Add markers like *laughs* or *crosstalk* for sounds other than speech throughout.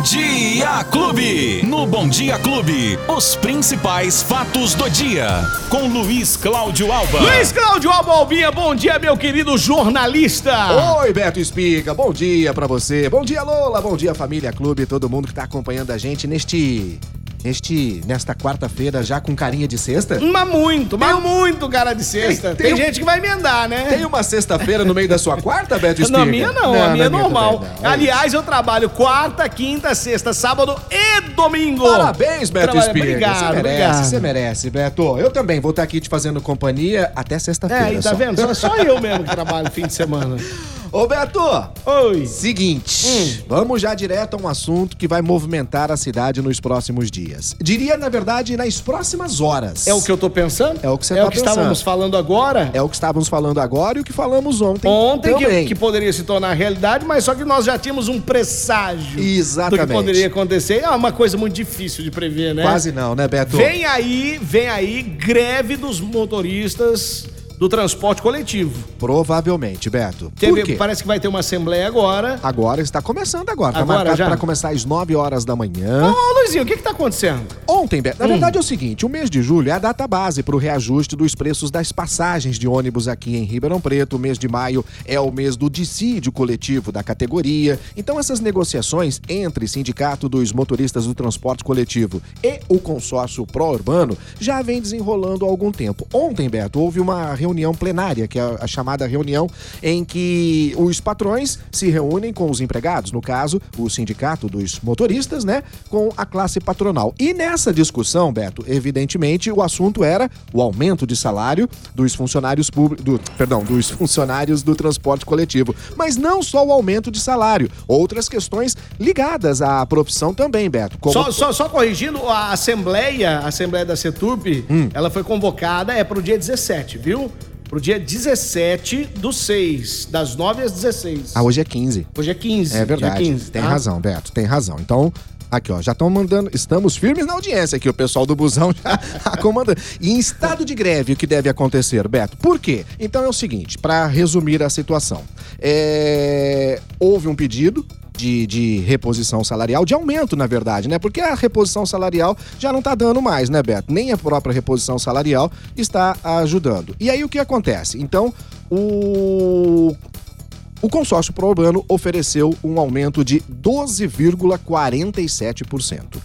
Bom Dia Clube. No Bom Dia Clube, os principais fatos do dia. Com Luiz Cláudio Alba. Luiz Cláudio Alba Albinha, bom dia, meu querido jornalista. Oi, Beto Espiga, bom dia pra você. Bom dia, Lola. Bom dia, família Clube, todo mundo que tá acompanhando a gente neste Neste, nesta quarta-feira, já com carinha de sexta? Mas muito, mas tem, muito cara de sexta. Tem, tem, tem gente que vai emendar, né? Tem uma sexta-feira no meio da sua quarta, Beto Espiga? Na minha não, não a minha é normal. Minha é Aliás, eu trabalho quarta, quinta, sexta, sábado e domingo. Parabéns, Beto Trabalho... Espiga. Obrigado, você merece, obrigado. Você merece, Beto. Eu também vou estar aqui te fazendo companhia até sexta-feira. É, e tá só. vendo? Só, só eu mesmo que trabalho fim de semana. *laughs* Ô Beto! Oi! Seguinte, hum. vamos já direto a um assunto que vai movimentar a cidade nos próximos dias. Diria, na verdade, nas próximas horas. É o que eu tô pensando? É o que você é tá pensando. É o que estávamos falando agora? É o que estávamos falando agora e o que falamos ontem. Ontem, que, que, poderia se tornar realidade, mas só que nós já tínhamos um presságio Exatamente. do que poderia acontecer. É uma coisa muito difícil de prever, né? Quase não, né, Beto? Vem aí, vem aí, greve dos motoristas do transporte coletivo. Provavelmente, Beto. Teve, Por quê? Parece que vai ter uma assembleia agora. Agora, está começando agora. Está marcado para começar às 9 horas da manhã. Ô, Luizinho, o que está acontecendo? Ontem, Beto. Na hum. verdade é o seguinte, o mês de julho é a data base para o reajuste dos preços das passagens de ônibus aqui em Ribeirão Preto. O mês de maio é o mês do dissídio coletivo da categoria. Então, essas negociações entre Sindicato dos Motoristas do Transporte Coletivo e o consórcio pró-urbano já vem desenrolando há algum tempo. Ontem, Beto, houve uma reunião reunião plenária, que é a chamada reunião em que os patrões se reúnem com os empregados, no caso, o sindicato dos motoristas, né, com a classe patronal. E nessa discussão, Beto, evidentemente o assunto era o aumento de salário dos funcionários públicos, do, perdão, dos funcionários do transporte coletivo, mas não só o aumento de salário, outras questões ligadas à profissão também, Beto. Como... Só, só, só, corrigindo, a assembleia, a assembleia da CETURP, hum. ela foi convocada é para o dia 17, viu? Pro dia 17 do 6, das 9 às 16. Ah, hoje é 15. Hoje é 15. É verdade. 15, tem tá? razão, Beto, tem razão. Então, Aqui, ó, já estão mandando. Estamos firmes na audiência aqui, o pessoal do busão *laughs* já comandando. E em estado de greve, o que deve acontecer, Beto? Por quê? Então é o seguinte, para resumir a situação. É... Houve um pedido de, de reposição salarial, de aumento, na verdade, né? Porque a reposição salarial já não está dando mais, né, Beto? Nem a própria reposição salarial está ajudando. E aí o que acontece? Então, o o consórcio pro-urbano ofereceu um aumento de 12,47%.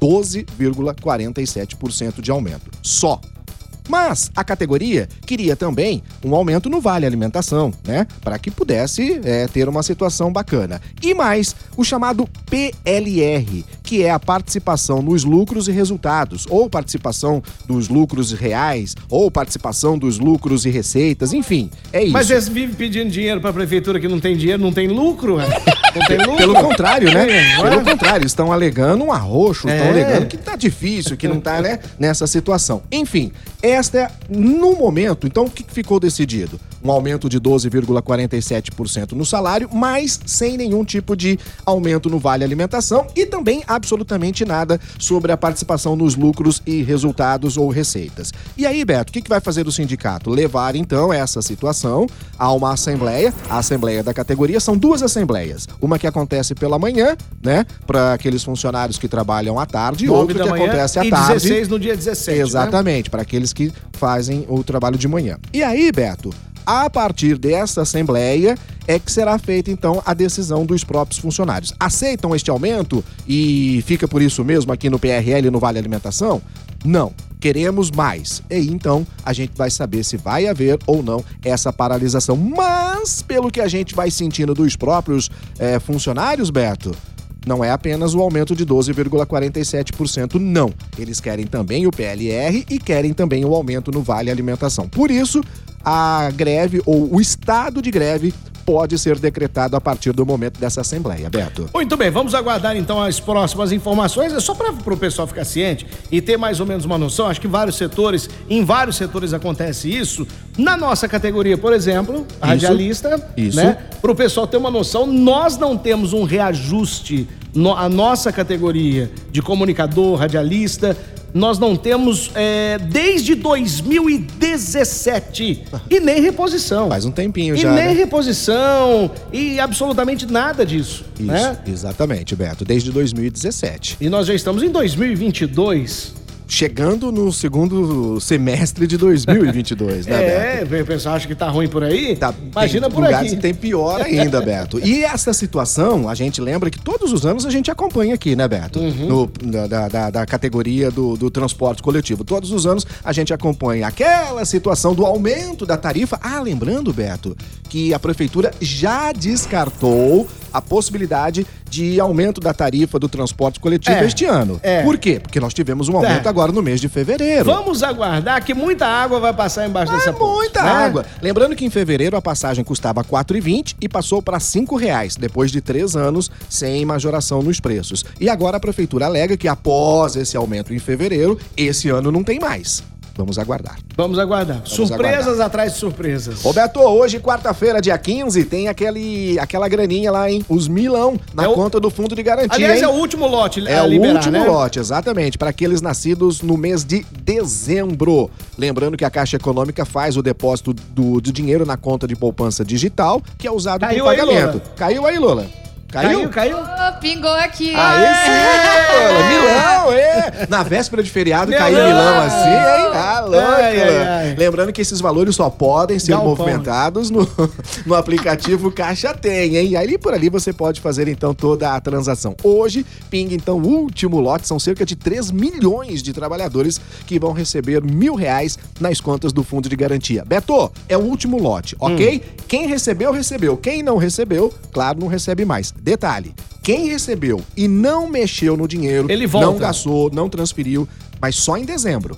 12,47% de aumento. Só. Mas a categoria queria também um aumento no Vale Alimentação, né? Para que pudesse é, ter uma situação bacana. E mais, o chamado PLR, que é a participação nos lucros e resultados, ou participação dos lucros reais, ou participação dos lucros e receitas, enfim, é isso. Mas eles vivem pedindo dinheiro para a prefeitura que não tem dinheiro, não tem lucro? *laughs* Pelo contrário, né? É, Pelo é? contrário, estão alegando um arroxo, estão é. alegando que tá difícil, que não tá, né, nessa situação. Enfim, esta é, no momento, então o que ficou decidido? Um aumento de 12,47% no salário, mas sem nenhum tipo de aumento no vale alimentação e também absolutamente nada sobre a participação nos lucros e resultados ou receitas. E aí, Beto, o que, que vai fazer o sindicato? Levar então essa situação a uma assembleia, a assembleia da categoria, são duas assembleias. Uma que acontece pela manhã, né, para aqueles funcionários que trabalham à tarde, e outra que acontece à e tarde. 16 no dia 17. Né? Exatamente, né? para aqueles que fazem o trabalho de manhã. E aí, Beto, a partir dessa assembleia é que será feita então a decisão dos próprios funcionários. Aceitam este aumento e fica por isso mesmo aqui no PRL no Vale Alimentação? Não. Queremos mais. E então a gente vai saber se vai haver ou não essa paralisação. Mas, pelo que a gente vai sentindo dos próprios é, funcionários, Beto, não é apenas o aumento de 12,47%, não. Eles querem também o PLR e querem também o aumento no Vale Alimentação. Por isso, a greve ou o estado de greve pode ser decretado a partir do momento dessa Assembleia, Beto. Muito bem, vamos aguardar então as próximas informações. É só para o pessoal ficar ciente e ter mais ou menos uma noção. Acho que vários setores, em vários setores acontece isso. Na nossa categoria, por exemplo, radialista, isso. né? Para o pessoal ter uma noção, nós não temos um reajuste. No, a nossa categoria de comunicador, radialista, nós não temos é, desde 2017 e nem reposição. Faz um tempinho e já. E nem né? reposição e absolutamente nada disso. Isso, né? exatamente, Beto. Desde 2017. E nós já estamos em 2022 chegando no segundo semestre de 2022, né, *laughs* é, Beto? É, o pessoal acha que tá ruim por aí? Tá, Imagina tem por lugares aqui. que tem pior ainda, Beto. E essa situação, a gente lembra que todos os anos a gente acompanha aqui, né, Beto? Uhum. No, da, da, da, categoria do, do transporte coletivo. Todos os anos a gente acompanha aquela situação do aumento da tarifa. Ah, lembrando, Beto, que a prefeitura já descartou a possibilidade de aumento da tarifa do transporte coletivo É, este ano. é. Por quê? Porque nós tivemos um aumento É. agora no mês de fevereiro. Vamos aguardar que muita água vai passar embaixo dessa ponte, muita né? água. Lembrando que em fevereiro a passagem custava R$ 4,20 e passou para R$ reais depois de três anos sem majoração nos preços. E agora a prefeitura alega que após esse aumento em fevereiro, esse ano não tem mais. Vamos aguardar. Vamos aguardar. surpresas atrás de surpresas. Roberto, hoje, quarta-feira, dia 15, tem aquele, aquela graninha lá, hein? Os milão na É o- conta do fundo de garantia. Aliás, hein? é o último lote É a o liberar, último né? lote, exatamente, para aqueles nascidos no mês de dezembro. Lembrando que a Caixa Econômica faz o depósito do, de dinheiro na conta de poupança digital, que é usado Caiu para aí, pagamento. Lola? Caiu aí, Lola? Caiu, caiu? Oh, pingou aqui. Aí sim, Lola. Milão, é. Na véspera de feriado caiu Milão assim, hein? Ah, louco. Ai, ai, ai. Lembrando que esses valores só podem ser Galpão. movimentados no, *laughs* no aplicativo Caixa Tem, hein? Aí por ali você pode fazer então toda a transação. Hoje, pinga então o último lote, são cerca de 3 milhões de trabalhadores que vão receber mil reais nas contas do Fundo de Garantia. Beto, é o último lote, ok? Hum. Quem recebeu, recebeu. Quem não recebeu, claro, não recebe mais. Detalhe, quem recebeu e não mexeu no dinheiro, não gastou, não transferiu, mas só em dezembro.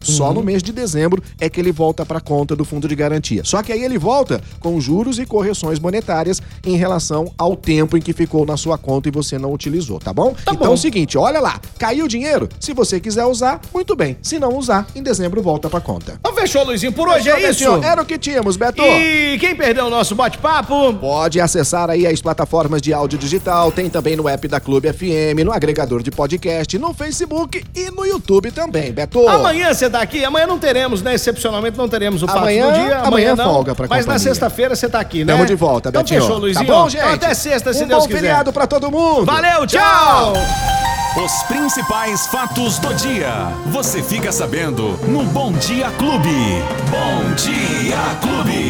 Só Uhum. no mês de dezembro é que ele volta para conta do fundo de garantia. Só que aí ele volta com juros e correções monetárias em relação ao tempo em que ficou na sua conta e você não utilizou, tá bom? Tá então bom. é o seguinte, olha lá, caiu o dinheiro? Se você quiser usar, muito bem. Se não usar, em dezembro volta para conta. Então fechou, Luizinho. Por hoje é Fechou, isso. Betinho? Era o que tínhamos, Beto. E quem perdeu o nosso bate-papo? Pode acessar aí as plataformas de áudio digital, tem também no app da Clube FM, no agregador de podcast, no Facebook e no YouTube também, Beto. Amanhã você tá aqui? Amanhã não teremos, né? Excepcionalmente não teremos o Fato Amanhã- do Dia. amanhã não. folga pra Mas na sexta-feira você tá aqui, né? Tamo de volta, então Betinho. fechou, Luizinho. Tá bom, gente? Então até sexta, se um Deus bom quiser. feriado pra todo mundo. Valeu, tchau. Os principais fatos do dia. Você fica sabendo no Bom Dia Clube. Bom Dia Clube.